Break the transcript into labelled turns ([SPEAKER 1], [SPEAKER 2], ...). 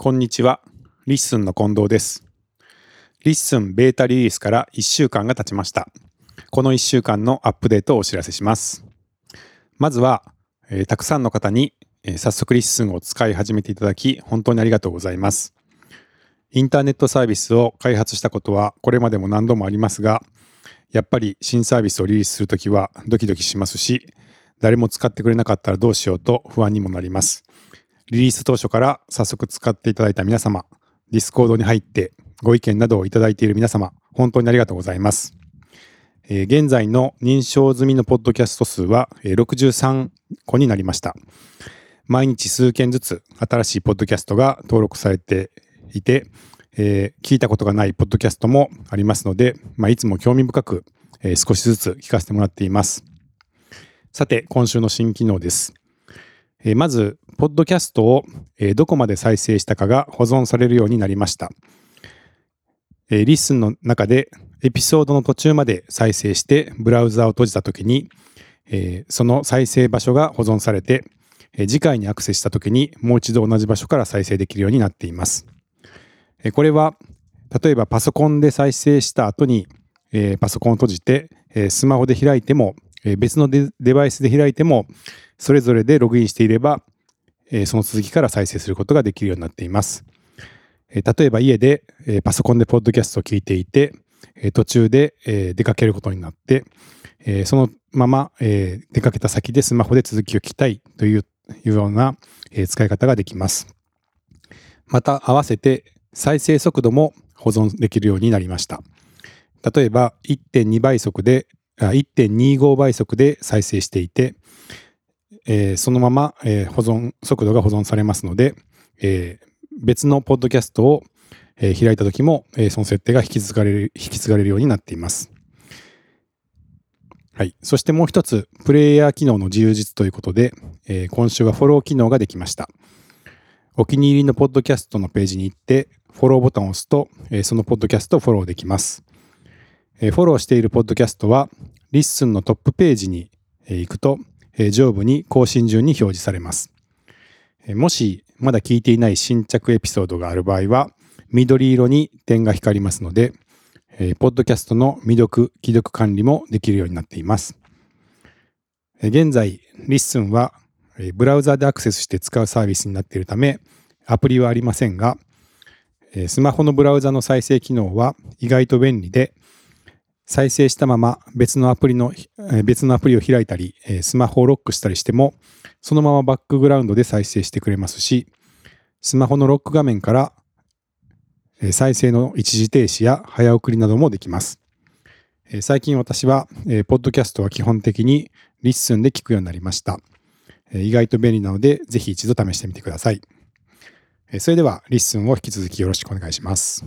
[SPEAKER 1] こんにちは。 LISTEN の近藤です。 LISTEN ベータリリースから1週間が経ちました。この1週間のアップデートをお知らせします。まずは、えーたくさんの方に、えー早速 LISTEN を使い始めていただき、本当にありがとうございます。インターネットサービスを開発したことはこれまでも何度もありますが、やっぱり新サービスをリリースするときはドキドキしますし、誰も使ってくれなかったらどうしようと不安にもなります。リリース当初から早速使っていただいた皆様、 Discord に入ってご意見などをいただいている皆様、本当にありがとうございます。えー現在の認証済みのポッドキャスト数は63個になりました。毎日数件ずつ新しいポッドキャストが登録されていて、えー聞いたことがないポッドキャストもありますので、まあ、いつも興味深く、えー少しずつ聞かせてもらっています。さて、今週の新機能です。えーまず、ポッドキャストを、えどこまで再生したかが保存されるようになりました。え LISTEN の中でエピソードの途中まで再生してブラウザを閉じたときに、えその再生場所が保存されて、え次回にアクセスしたときにもう一度同じ場所から再生できるようになっています。えこれは例えばパソコンで再生した後に、えーパソコンを閉じて、えースマホで開いても、えー別のデデバイスで開いてもそれぞれでログインしていれば、えその続きから再生することができるようになっています。え例えば家で、えパソコンでポッドキャストを聞いていて、え途中で、え出かけることになって、えそのまま、え出かけた先でスマホで続きを聞きたいというような、え使い方ができます。また合わせて再生速度も保存できるようになりました。例えば1.2倍速で1.25倍速で再生していて、えーそのまま、えー保存速度が保存されますので、えー別のポッドキャストを、え開いた時も、えその設定が引き継がれる引き継がれるようになっています。はい。そしてもう一つ、プレイヤー機能の充実ということで、え今週はフォロー機能ができました。お気に入りのポッドキャストのページに行って、フォローボタンを押すと、えそのポッドキャストをフォローできます。えフォローしているポッドキャストは、 LISTEN のトップページにえ行くと、上部に更新順に表示されます。もしまだ聞いていない新着エピソードがある場合は、緑色に点が光りますので、えーポッドキャストの未読、既読管理もできるようになっています。え現在、 LISTEN は、えブラウザでアクセスして使うサービスになっているため、アプリはありませんが、えスマホのブラウザの再生機能は意外と便利で、再生したまま別のアプリの、別のアプリを開いたり、スマホをロックしたりしても、そのままバックグラウンドで再生してくれますし、スマホのロック画面から再生の一時停止や早送りなどもできます。最近私は、ポッドキャストは基本的に LISTEN で聞くようになりました。意外と便利なので、ぜひ一度試してみてください。それでは、 LISTEN を引き続きよろしくお願いします。